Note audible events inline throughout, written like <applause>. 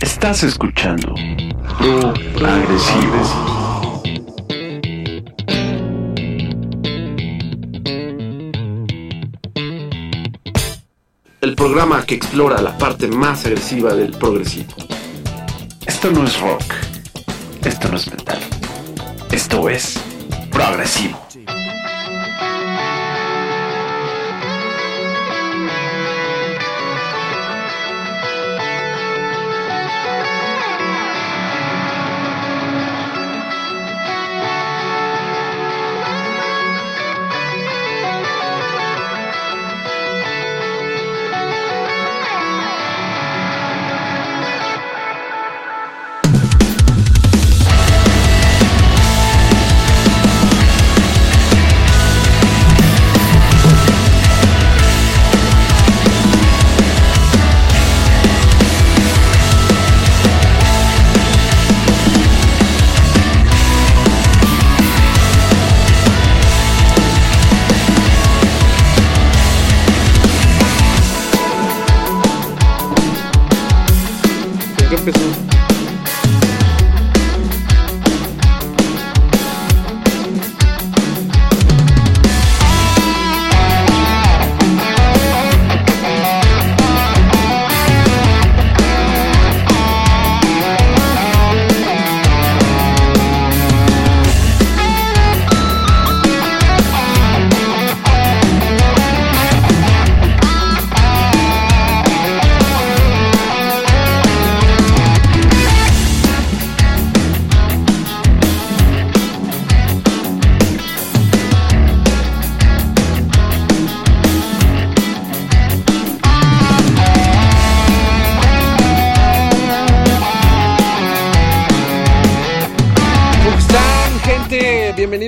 Estás escuchando Pro Agresivo. El programa que explora la parte más agresiva del progresivo. Esto no es rock. Esto no es metal. Esto es progresivo.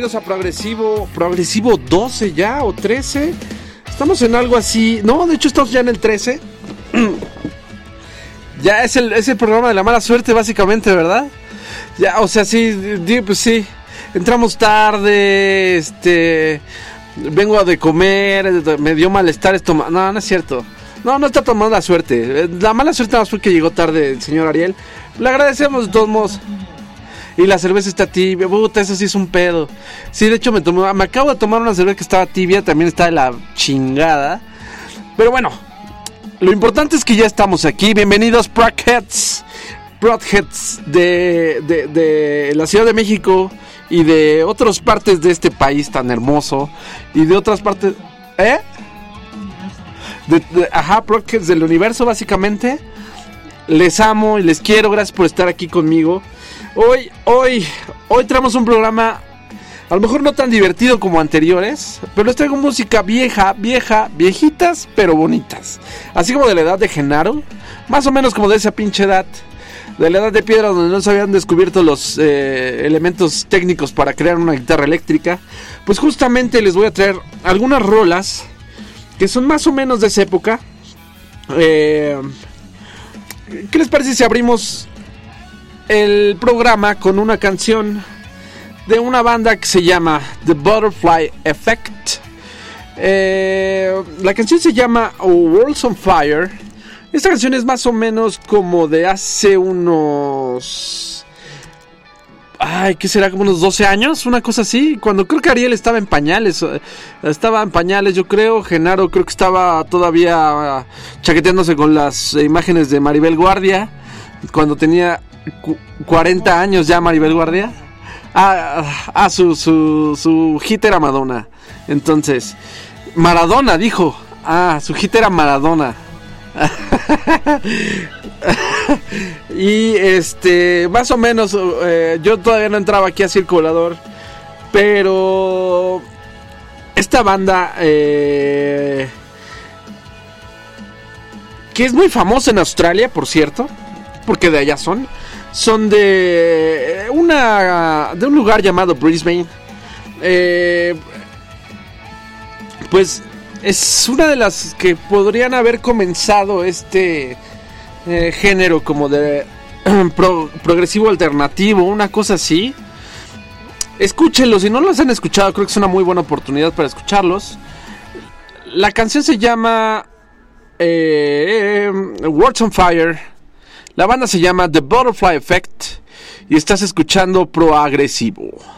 Bienvenidos a Progresivo. Progresivo 12 ya o 13. Estamos en algo así. No, de hecho, estamos ya en el 13. <clears throat> ya es el, es el programa de la mala suerte, básicamente, ¿verdad? Ya, o sea, sí, pues sí. Entramos tarde, este. Vengo de comer, me dio malestar esto. No, no es cierto. No, no está tomando la suerte. Eh, La mala suerte más fue llegó tarde el señor Ariel. Le agradecemos de todos modos. Y la cerveza está tibia, puta, eso sí es un pedo. Sí, de hecho me me acabo de tomar una cerveza que estaba tibia, también está de la chingada. Pero bueno, lo importante es que ya estamos aquí. Bienvenidos, Broadheads. Broadheads de, de, de la Ciudad de México y de otras partes de este país tan hermoso. Y de otras partes... ¿Eh? De- ajá, Broadheads del universo, básicamente. Les amo y les quiero. Gracias por estar aquí conmigo. Hoy, hoy, hoy traemos un programa a lo mejor no tan divertido como anteriores, pero les traigo música vieja, vieja, viejitas, pero bonitas. Así como de la edad de Genaro, más o menos como de esa pinche edad, de la edad de piedra donde no se habían descubierto los eh, elementos técnicos para crear una guitarra eléctrica. Pues justamente les voy a traer algunas rolas que son más o menos de esa época. Eh, ¿Qué les parece si abrimos el programa con una canción de una banda que se llama The Butterfly Effect. Eh, la canción se llama Worlds on Fire. Esta canción es más o menos como de hace unos... Ay, ¿qué será? Como unos 12 años, una cosa así. Cuando creo que Ariel estaba en pañales. eh, Estaba en pañales, yo creo. Genaro creo que estaba todavía chaqueteándose con las imágenes de Maribel Guardia. Cuando tenía cu- 40 años ya Maribel Guardia. Ah, ah, su, su, su hit era Madonna. Entonces, Maradona dijo. Ah, su hit era Maradona. Y este, más o menos, eh, yo todavía no entraba aquí a Circulador. Pero esta banda, eh, que es muy famosa en Australia, por cierto, porque de allá son, son de una de un lugar llamado Brisbane. Eh, pues es una de las que podrían haber comenzado este eh, género como de <clears throat> progresivo alternativo, una cosa así. Escúchenlos, si no los han escuchado, creo que es una muy buena oportunidad para escucharlos. La canción se llama eh, Words on Fire. La banda se llama The Butterfly Effect. Y estás escuchando Proagresivo.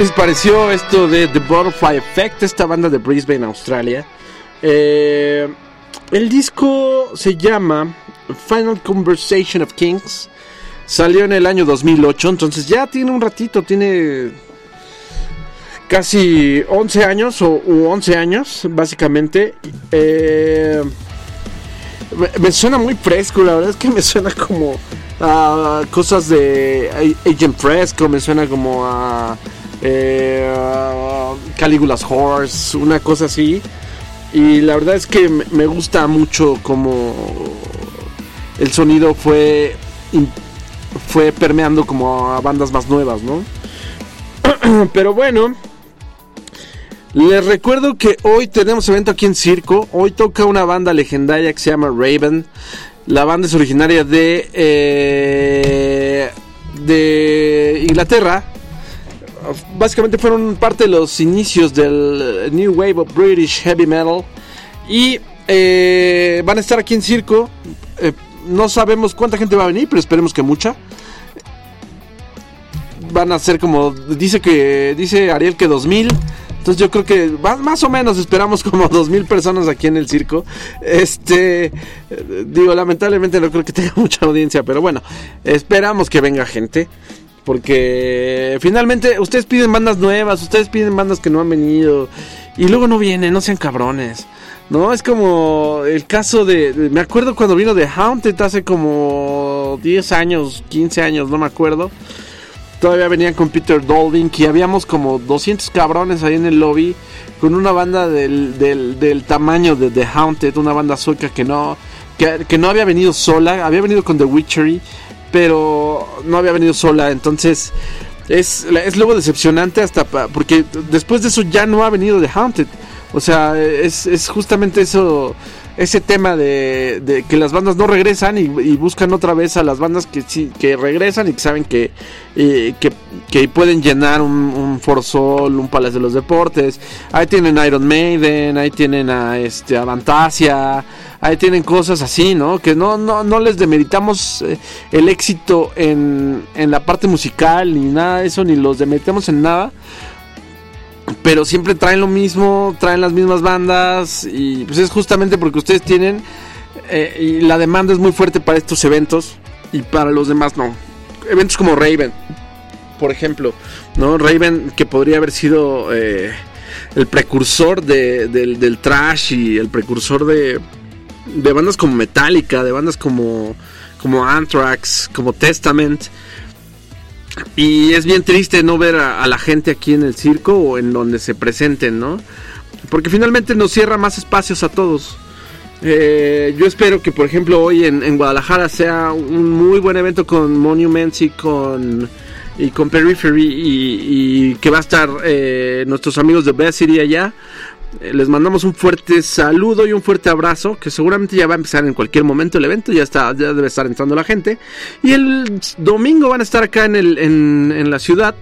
les pareció esto de The Butterfly Effect, esta banda de Brisbane, Australia? Eh, el disco se llama Final Conversation of Kings. Salió en el año 2008, entonces ya tiene un ratito, tiene casi 11 años o u 11 años, básicamente. Eh, me suena muy fresco, la verdad es que me suena como a cosas de Agent Fresco, me suena como a eh, Caligula's Horse, una cosa así. Y la verdad es que me- gusta mucho como el sonido fue fue permeando como a bandas más nuevas, ¿no? <clears throat> Pero bueno, les recuerdo que hoy tenemos evento aquí en Circo. Hoy toca una banda legendaria que se llama Raven. La banda es originaria de eh, de Inglaterra. Básicamente fueron parte de los inicios del eh, New Wave of British Heavy Metal. Y eh, van a estar aquí en Circo. Eh, no sabemos cuánta gente va a venir, pero esperemos que mucha. Van a ser como dice que dice Ariel que 2000. Entonces yo creo que más o menos esperamos <laughs> como 2000 personas aquí en el circo. Este digo, lamentablemente no creo que tenga <laughs> mucha audiencia, pero bueno, esperamos que venga gente. Porque finalmente ustedes piden bandas nuevas, ustedes piden bandas que no han venido y luego no vienen, no sean cabrones. No, es como el caso de, de- me acuerdo cuando vino de Haunted hace como 10 años, 15 años, no me acuerdo. Todavía venían con Peter Dolvin, que habíamos como 200 cabrones ahí en el lobby, con una banda del, del, del tamaño de The Haunted, una banda sueca que no, que, que no había venido sola, había venido con The Witchery, pero no había venido sola, entonces es, es luego decepcionante hasta pa- porque después de eso ya no ha venido The Haunted. O sea, es, es justamente eso, ese tema de, que las bandas no regresan y, buscan otra vez a las bandas que sí, que regresan y que saben que, que, pueden llenar un, un Foro Sol, un Palacio de los Deportes. Ahí tienen Iron Maiden, ahí tienen a este a Fantasia, ahí tienen cosas así, ¿no? Que no, no, no les demeritamos eh, el éxito en, en la parte musical ni nada de eso, ni los demeritamos en nada pero siempre traen lo mismo, traen las mismas bandas y pues es justamente porque ustedes tienen eh, y la demanda es muy fuerte para estos eventos y para los demás no. Eventos como Raven, por ejemplo, ¿no? Raven que podría haber sido eh, el precursor de- del, del trash y el precursor de, de bandas como Metallica, de bandas como, como Anthrax, como Testament. Y es bien triste no ver a, la gente aquí en el circo o en donde se presenten, ¿no? Porque finalmente nos cierra más espacios a todos. Eh, yo espero que, por ejemplo, hoy en, en Guadalajara sea un muy buen evento con Monuments y con, y con Periphery y, y que va a estar eh, nuestros amigos de Best City allá. Eh, les mandamos un fuerte saludo y un fuerte abrazo, que seguramente ya va a empezar en cualquier momento el evento, ya está, ya debe estar entrando la gente. Y el domingo van a estar acá en, el, en, en la ciudad.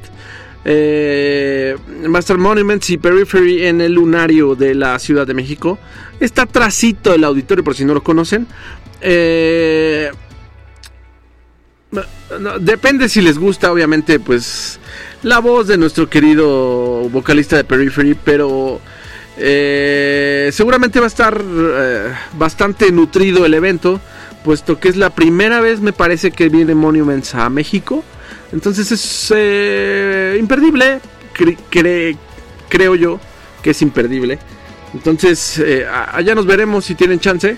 Eh, estar Monuments y Periphery en el lunario de la Ciudad de México. Está trasito el auditorio, por si no lo conocen. Eh, depende si les gusta, obviamente, pues la voz de nuestro querido vocalista de Periphery, pero eh, seguramente va a estar eh, bastante nutrido el evento, puesto que es la primera vez, me parece, que viene Monuments a México. Entonces es eh, imperdible, cre- cre- creo yo que es imperdible. Entonces allá nos veremos si tienen chance.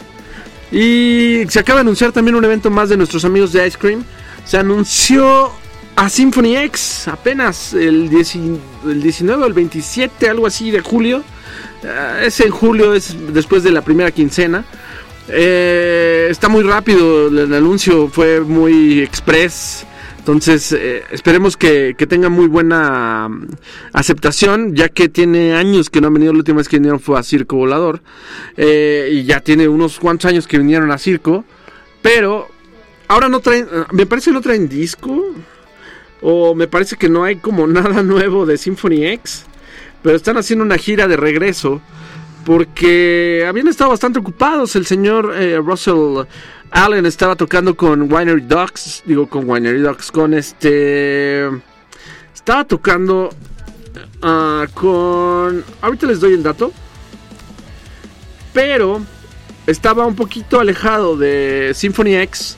Y se acaba de anunciar también un evento más de nuestros amigos de Ice Cream. Se anunció a Symphony X apenas el, 10 el 19 o el 27, algo así de julio. Eh, es en julio, es después de la primera quincena. Eh, está muy rápido, el anuncio fue muy express. Entonces, eh, esperemos que, que tenga muy buena mm, aceptación, ya que tiene años que no han venido. La última vez que vinieron fue a Circo Volador. Eh, y ya tiene unos cuantos años que vinieron a Circo. Pero ahora no traen, eh, me parece que no traen disco. O me parece que no hay como <laughs> nada nuevo de Symphony X. Pero están haciendo una gira de regreso. Porque habían estado bastante ocupados. El señor eh, Russell Allen estaba tocando con Winery Dogs. Digo, con Winery Dogs. Con este. Estaba tocando ah, con... Ahorita les doy el dato. Pero estaba un poquito alejado de Symphony X.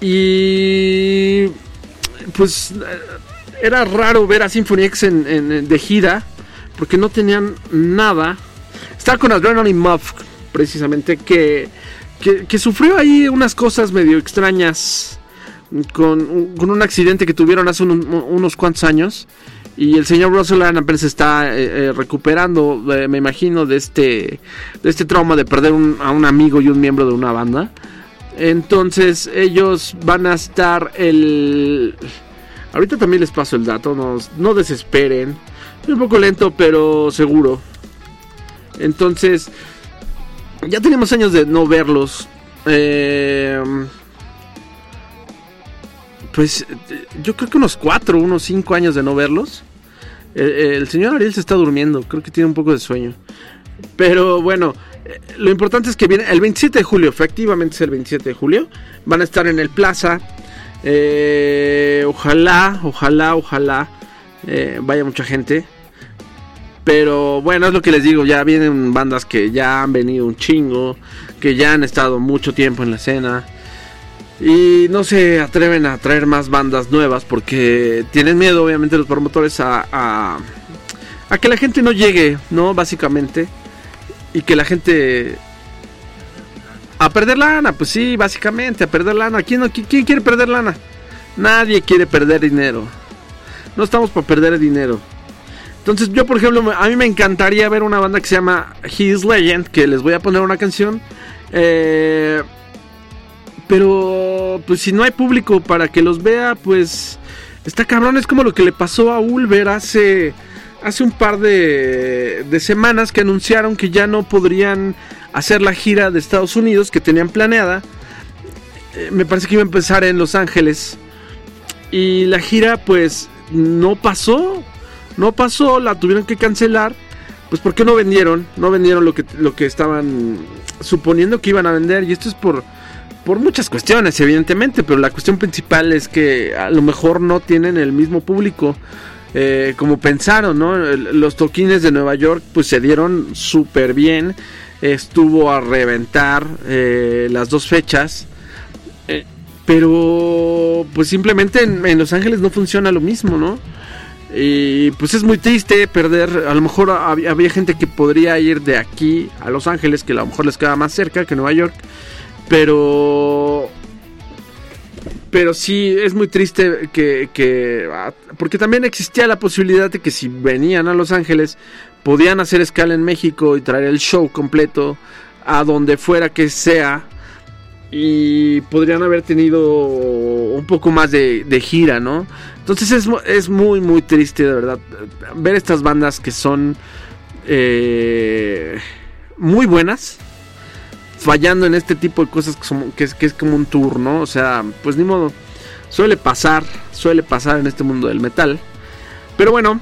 Y... Pues era raro ver a Symphony X en, de gira. Porque no tenían nada. Estaba con Adrenaline Muff, precisamente, que, que, sufrió ahí unas cosas medio extrañas con, con un accidente que tuvieron hace unos, cuantos años. Y el señor Russell Allen apenas está eh, eh, recuperando, eh, me imagino, de este, de este trauma de perder a un amigo y un miembro de una banda. Entonces ellos van a estar el... Ahorita también les paso el dato, no, no desesperen. Es un poco lento, pero seguro. Entonces, ya tenemos años de no verlos. Eh, pues yo creo que unos 4, unos 5 años de no verlos. El, el señor Ariel se está durmiendo, creo que tiene un poco de sueño. Pero bueno, eh, lo importante es que viene el 27 de julio, efectivamente es el 27 de julio. Van a estar en el Plaza. Eh, ojalá, ojalá, ojalá eh, vaya mucha gente. Pero bueno, es lo que les digo, ya vienen bandas que ya han venido un chingo, que ya han estado mucho tiempo en la escena. Y no se atreven a traer más bandas nuevas porque tienen miedo, obviamente, los promotores a, que la gente no llegue, ¿no? Básicamente. Y que la gente... A perder lana, pues sí, básicamente, a perder lana. ¿Quién, no- quién quiere perder lana? Nadie quiere perder dinero. No estamos para perder dinero. Entonces yo, por ejemplo, a mí me encantaría ver una banda que se llama His Legend, que les voy a poner una canción. Eh, pero, pues si no hay público para que los vea, pues está cabrón. Es como lo que le pasó a Ulver hace, hace un par de, de semanas que anunciaron que ya no podrían hacer la gira de Estados Unidos que tenían planeada. Eh, me parece que iba a empezar en Los Ángeles. Y la gira, pues, no pasó. No pasó, la tuvieron que cancelar. Pues porque no vendieron, no vendieron lo que, lo que estaban suponiendo que iban a vender. Y esto es por, por muchas cuestiones, evidentemente. Pero la cuestión principal es que a lo mejor no tienen el mismo público eh, como pensaron, ¿no? Los toquines de Nueva York pues se dieron súper bien. Estuvo a reventar eh, las dos fechas. Eh, pero pues simplemente en, Los Ángeles no funciona lo mismo, ¿no? Y pues es muy triste perder, a lo mejor había, había gente que podría ir de aquí a Los Ángeles, que a lo mejor les queda más cerca que Nueva York, pero... Pero sí, es muy triste que, que... ah, Porque también existía la posibilidad de que si venían a Los Ángeles, podían hacer escala en México y traer el show completo a donde fuera que sea y podrían haber tenido un poco más de, gira, ¿no? Entonces es, es muy, muy triste, de verdad, ver estas bandas que son eh, muy buenas, fallando en este tipo de cosas que es, que es como un tour, ¿no? O sea, pues ni modo, suele pasar, suele pasar en este mundo del metal. Pero bueno,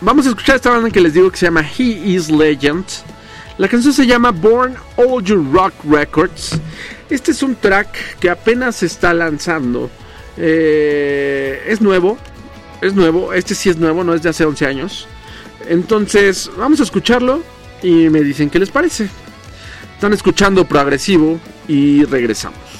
vamos a escuchar esta banda que les digo que se llama He Is Legend. La canción se llama Born All Your Rock Records. Este es un track que apenas se está lanzando. Eh, es nuevo. Es nuevo. Este sí es nuevo, no es de hace 11 años. Entonces, vamos a escucharlo y me dicen qué les parece. Están escuchando progresivo y regresamos.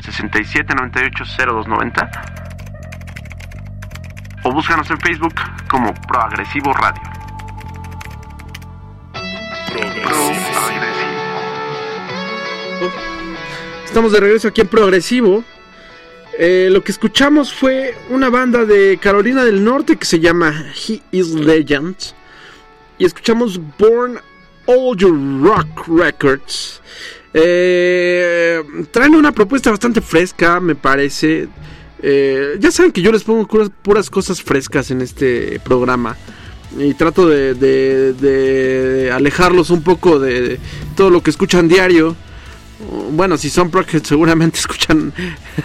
Al 67 98 0290 o búscanos en Facebook como Proagresivo Radio. Estamos de regreso aquí en Progresivo. Eh, lo que escuchamos fue una banda de Carolina del Norte que se llama He Is Legend. Y escuchamos Born All Your Rock Records. Eh, traen una propuesta bastante fresca, me parece. Eh, ya saben que yo les pongo puras, cosas frescas en este programa. Y trato de, de- de alejarlos un poco de todo lo que escuchan diario. Bueno, si son Prockheads seguramente <laughs> escuchan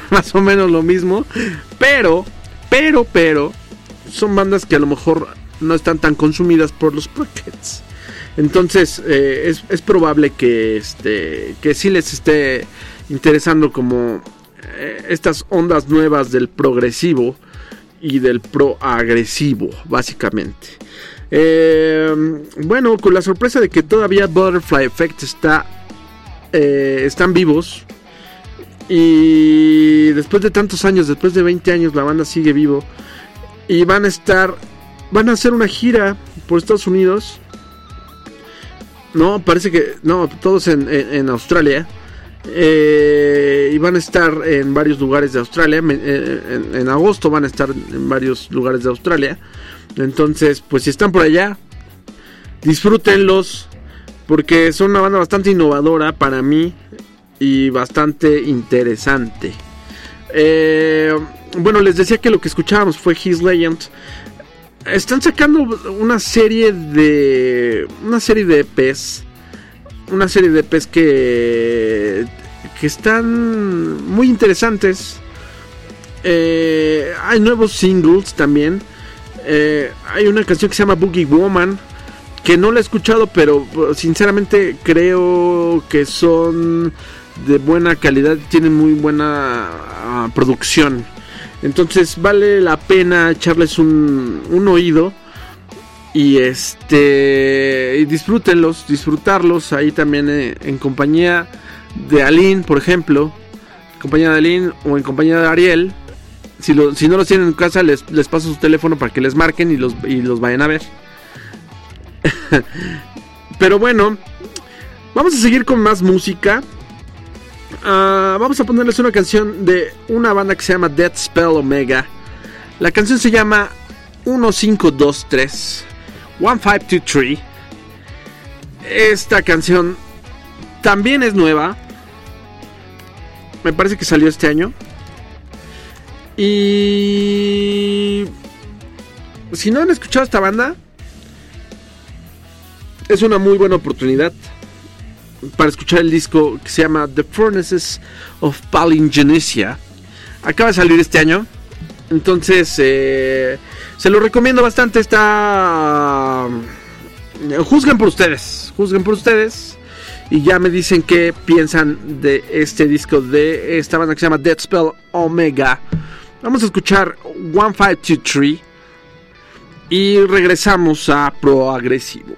más o menos lo mismo. Pero, pero, pero, son bandas que a lo mejor no están tan consumidas por los Prockheads. Entonces, eh, es, probable que, este, que sí les esté interesando como eh, estas ondas nuevas del progresivo y del proagresivo, básicamente. Eh, bueno, con la sorpresa de que todavía Butterfly Effect está eh, están vivos. Y después de tantos años, después de 20 años, la banda sigue vivo. Y van a estar, van a hacer una gira por Estados Unidos. No, parece que, no, todos en, en- Australia. Eh, y van a estar en varios lugares de Australia. Eh, En, en agosto van a estar en varios lugares de Australia. Entonces, pues si están por allá, disfrútenlos porque son una banda bastante innovadora para mí y bastante interesante. Eh, bueno, les decía que lo que escuchábamos fue His Legend. Están sacando una serie de una serie de EPs, una serie de EPs que que están muy interesantes. Eh, hay nuevos singles también. Eh, hay una canción que se llama Boogie Woman que no la he escuchado, pero uh, sinceramente creo que son de buena calidad, tienen muy buena ah, producción. Entonces vale la pena echarles un, un oído y este disfrútenlos, disfrutarlos ahí también eh, en compañía de Aline, por ejemplo, en compañía de Aline o en compañía de Ariel. Si, lo- si no los tienen en casa, les, les paso su teléfono para que les marquen y los, y los vayan a ver. <laughs> Pero bueno, vamos a seguir con más música. Ah, vamos a ponerles una canción de una banda que se llama Dead Spell Omega. La canción se llama 1523 1523. Esta canción también es nueva. Me parece que salió este año. Y si no han escuchado esta banda, es una muy buena oportunidad para escuchar el disco que se llama The Furnaces of Palingenesia. Acaba de salir este año. Entonces, eh, se lo recomiendo bastante. Está. Juzguen por ustedes. Juzguen por ustedes. Y ya me dicen qué piensan de este disco de esta banda que se llama Dead Spell Omega. Vamos a escuchar 1523. Y regresamos a Pro Agresivo.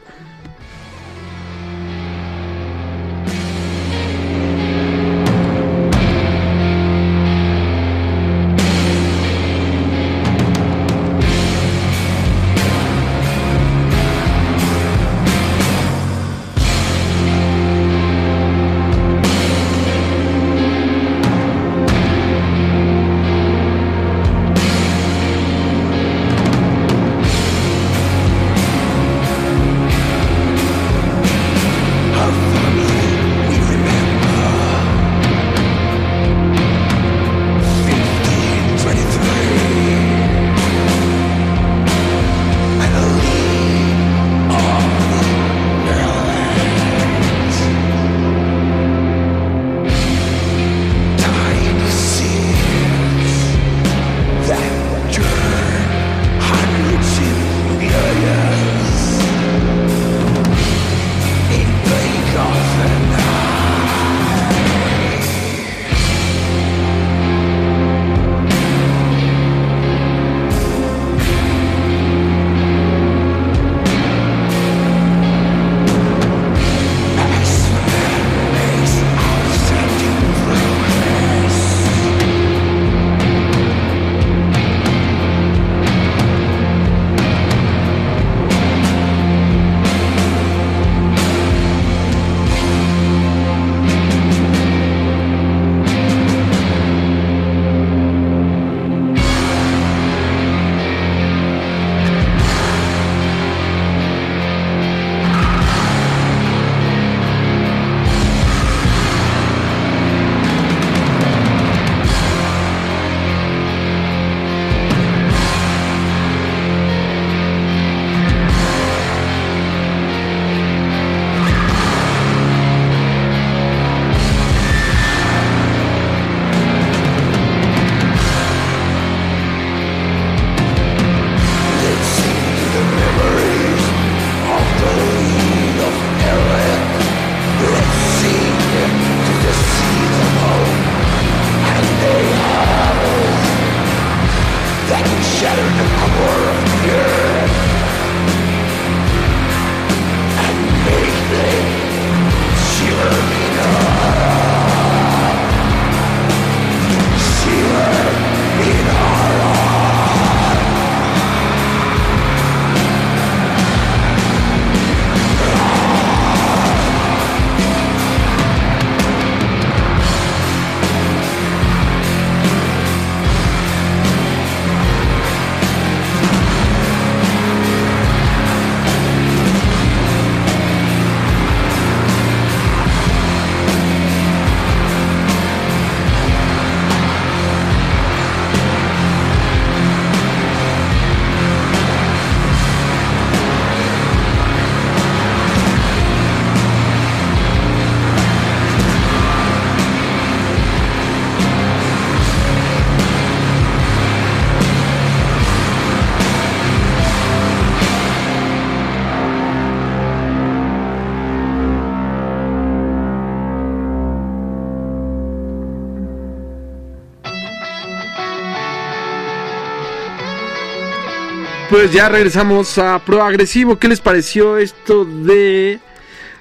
Pues ya regresamos a Pro Agresivo. ¿Qué les pareció esto de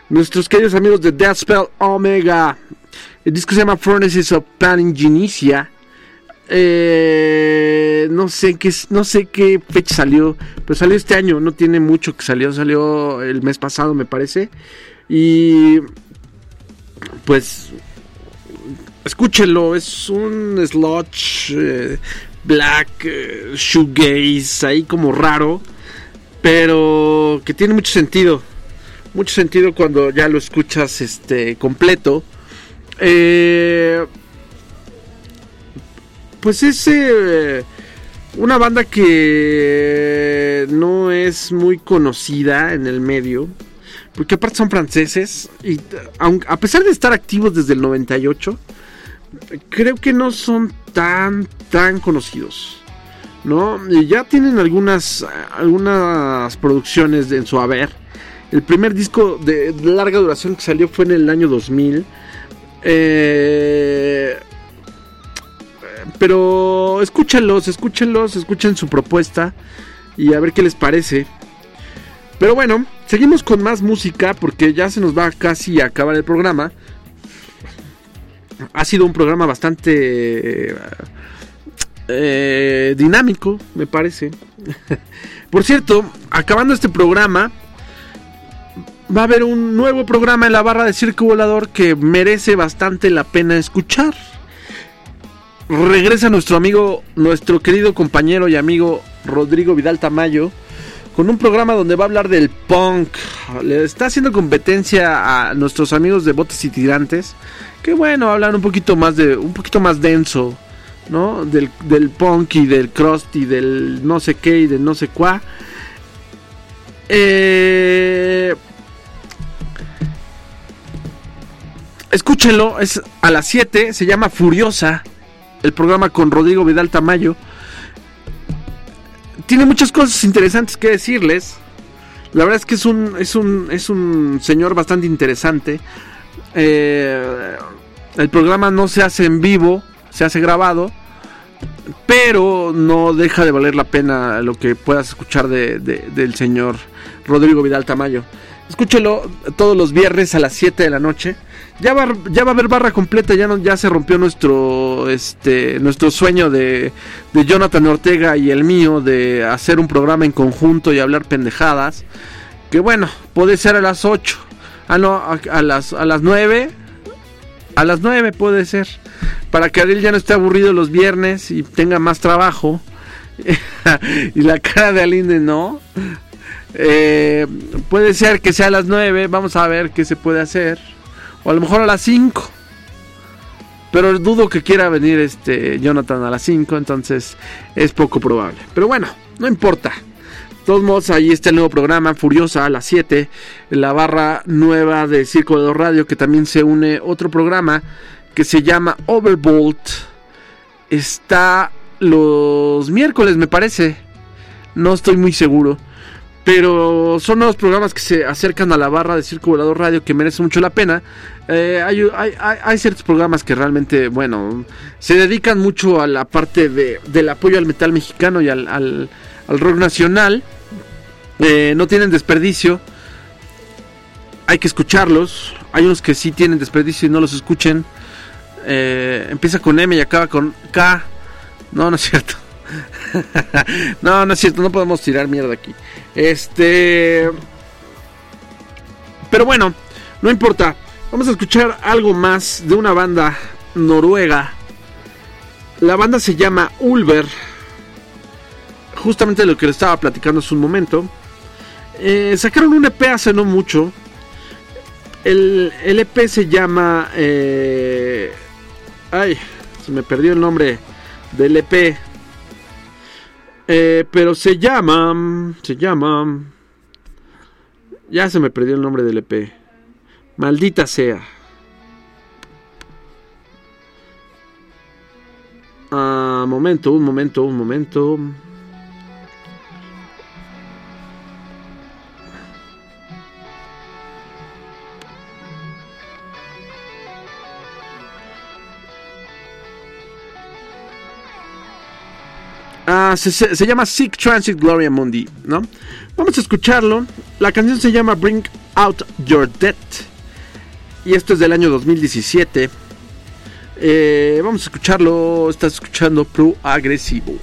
nuestros queridos amigos de Death Spell Omega? El disco se llama Furnaces of Paningenicia. Eh, no sé qué no sé qué fecha salió, pero salió este año, no tiene mucho que salió, salió el mes pasado me parece. Y pues escúchenlo, es un sludge eh, black eh, shoegaze ahí como raro, pero que tiene mucho sentido. Mucho sentido cuando ya lo escuchas este completo. Eh, pues es eh, una banda que no es muy conocida en el medio. Porque aparte son franceses. Y a pesar de estar activos desde el 98, creo que no son tan, tan conocidos. ¿No? Ya tienen algunas, algunas producciones en su haber. El primer disco de larga duración que salió fue en el año 2000. Eh, pero escúchenlos, escúchenlos, escuchen su propuesta y a ver qué les parece. Pero bueno, seguimos con más música porque ya se nos va casi a acabar el programa. Ha sido un programa bastante eh, dinámico, me parece. <laughs> Por cierto, acabando este programa, va a haber un nuevo programa en la barra de Circo Volador que merece bastante la pena escuchar. Regresa nuestro amigo, nuestro querido compañero y amigo Rodrigo Vidal Tamayo con un programa donde va a hablar del punk. Le está haciendo competencia a nuestros amigos de Botes y Tirantes. Que bueno, hablan un poquito más de un poquito más denso, ¿no? Del, del punk y del crust y del no sé qué y del no sé cuá. Eh, escúchenlo, es a las 7, se llama Furiosa, el programa con Rodrigo Vidal Tamayo. Tiene muchas cosas interesantes que decirles. La verdad es que es un, es un, es un señor bastante interesante. Eh, el programa no se hace en vivo, se hace grabado. Pero no deja de valer la pena lo que puedas escuchar de- de- del señor Rodrigo Vidal Tamayo. Escúchelo todos los viernes a las 7 de la noche. Ya va, ya va a haber barra completa, ya, no, ya se rompió nuestro, este, nuestro sueño de, de Jonathan Ortega y el mío de hacer un programa en conjunto y hablar pendejadas. Que bueno, puede ser a las 8. Ah, no, a, las, a las 9. A las 9 puede ser. Para que Ariel ya no esté aburrido los viernes y tenga más trabajo. <laughs> y la cara de Aline no. Eh, puede ser que sea a las 9. Vamos a ver qué se puede hacer. O a lo mejor a las 5. Pero dudo que quiera venir este Jonathan a las 5. Entonces es poco probable. Pero bueno, no importa. De todos modos, ahí está el nuevo programa, Furiosa, a las 7. La barra nueva de Circo de Radio, que también se une otro programa que se llama Overbolt. Está los miércoles, me parece. No estoy muy seguro. Pero son nuevos programas que se acercan a la barra de Circo Volador Radio que merece mucho la pena. Eh, hay, ciertos programas que realmente, bueno, se dedican mucho a la parte de, del apoyo al metal mexicano y al, al- al rock nacional. Eh, no tienen desperdicio. Hay que escucharlos. Hay unos que sí tienen desperdicio y no los escuchen. Eh, empieza con M y acaba con K. No, no es cierto. <laughs> no, no es cierto. No podemos tirar mierda aquí. Este. Pero bueno, no importa. Vamos a escuchar algo más de una banda noruega. La banda se llama Ulver. Justamente lo que le estaba platicando hace un momento. Eh, sacaron un EP hace no mucho. El, el EP se llama. eh, ay, se me perdió el nombre del EP. Eh, pero se llama. Se llama. Ya se me perdió el nombre del EP. Maldita sea. Ah, momento, un momento, un momento. Se, llama Sick Transit Gloria Mundi, ¿no? Vamos a escucharlo. La canción se llama Bring Out Your Dead. Y esto es del año 2017. Eh, vamos a escucharlo. Estás escuchando Pro Agresivo.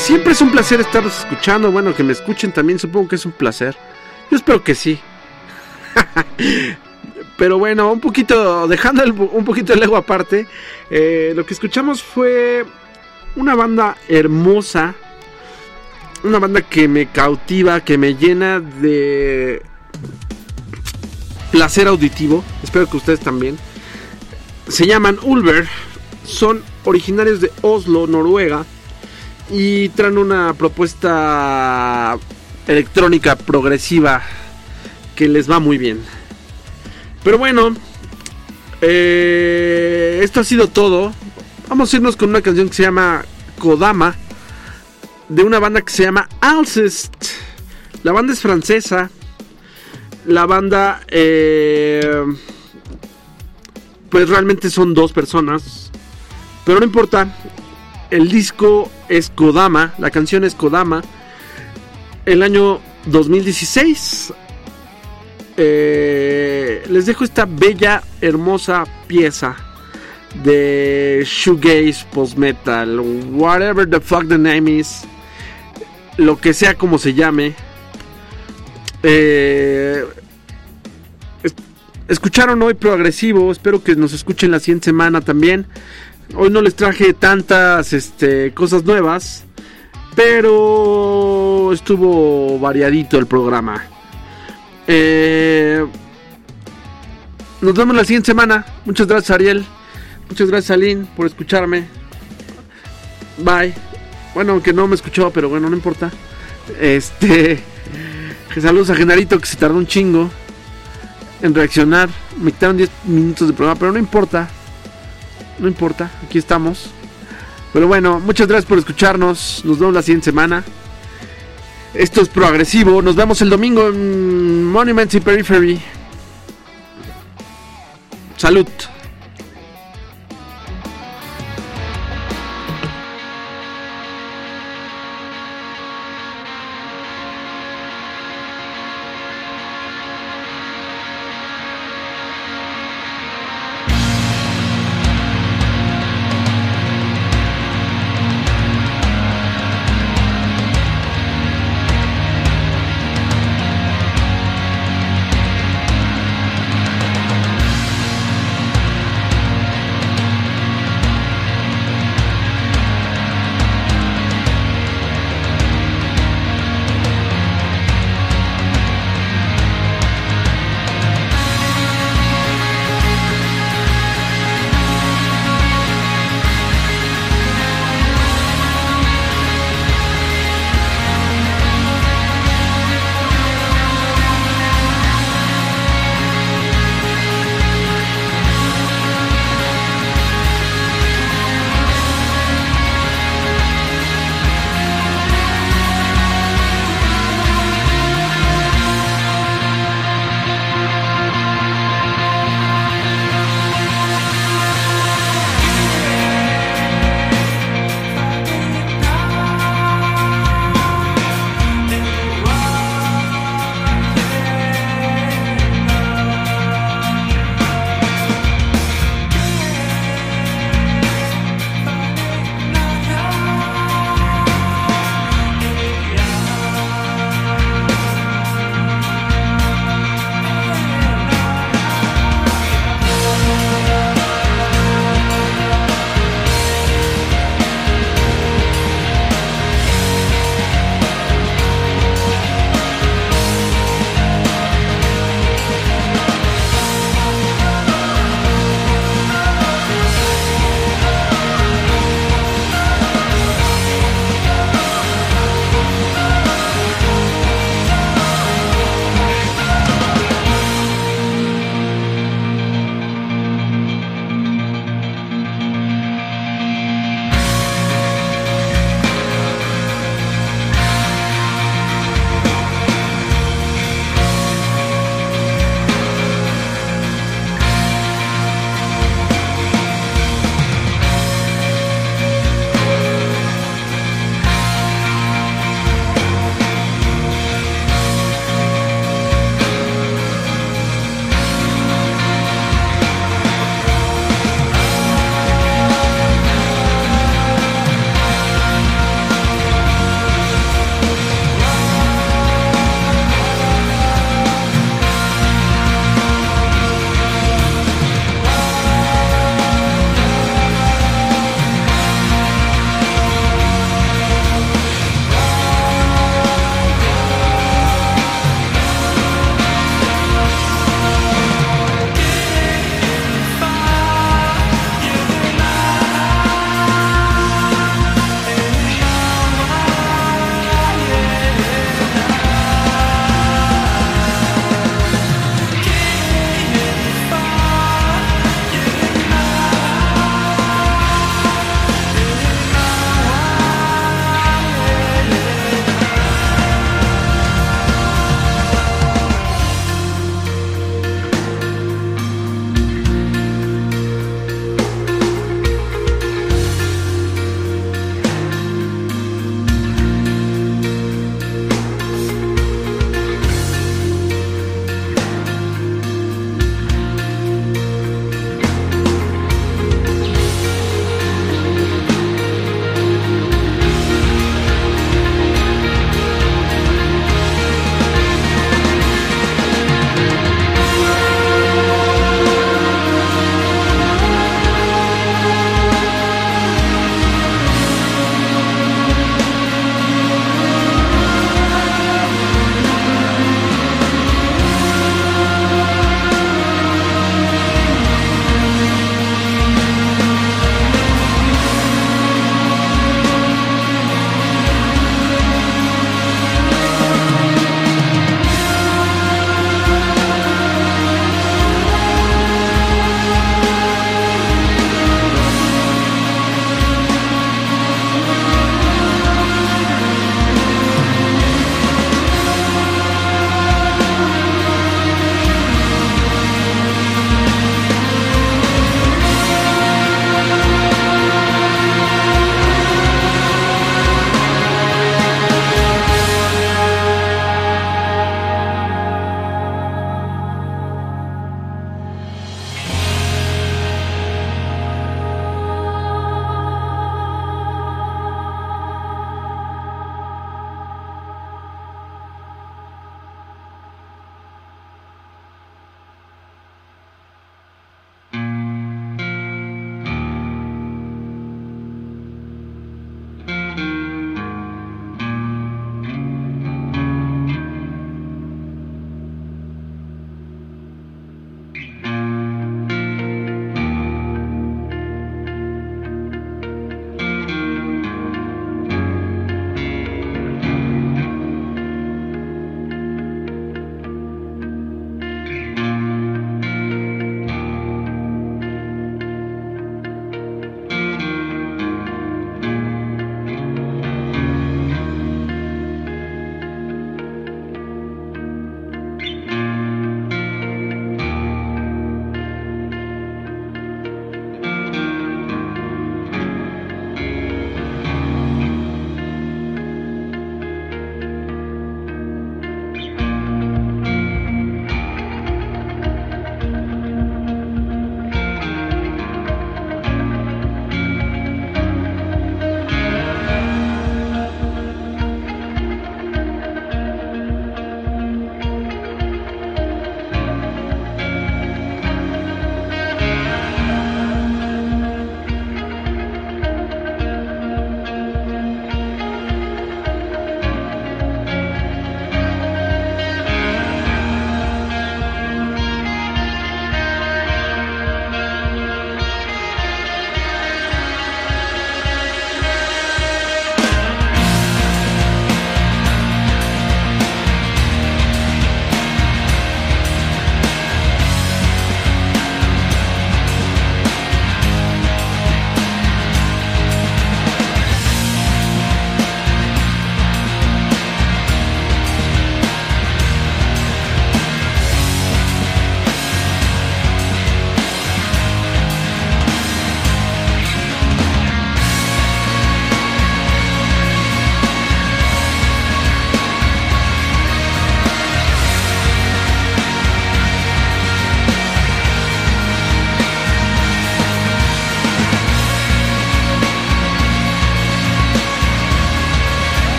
Siempre es un placer estarlos escuchando. Bueno, que me escuchen también, supongo que es un placer. Yo espero que sí. <laughs> Pero bueno, un poquito, dejando un poquito el ego aparte, eh, lo que escuchamos fue una banda hermosa una banda que me cautiva, que me llena de placer auditivo. Espero que ustedes también. Se llaman Ulver. Son originarios de Oslo, Noruega. Y traen una propuesta electrónica progresiva que les va muy bien. Pero bueno, eh, esto ha sido todo. Vamos a irnos con una canción que se llama Kodama. De una banda que se llama Alcest. La banda es francesa. La banda... eh, pues realmente son dos personas. Pero no importa. El disco es Kodama. La canción es Kodama. El año 2016. Eh, les dejo esta bella, hermosa pieza de shoegaze, post metal, whatever the fuck the name is, lo que sea como se llame. Eh, es- escucharon hoy progresivo, espero que nos escuchen la siguiente semana también. Hoy no les traje tantas este, cosas nuevas, pero estuvo variadito el programa. Eh, nos vemos la siguiente semana. Muchas gracias, Ariel. Muchas gracias, Aline, por escucharme. Bye. Bueno, aunque no me escuchó, pero bueno, no importa. Este. Saludos a Genarito que se tardó un chingo en reaccionar. Me quitaron 10 minutos de programa, pero no importa. No importa, aquí estamos. Pero bueno, muchas gracias por escucharnos. Nos vemos la siguiente semana. Esto es progresivo. Nos vemos el domingo en Monuments y Periphery. Salud.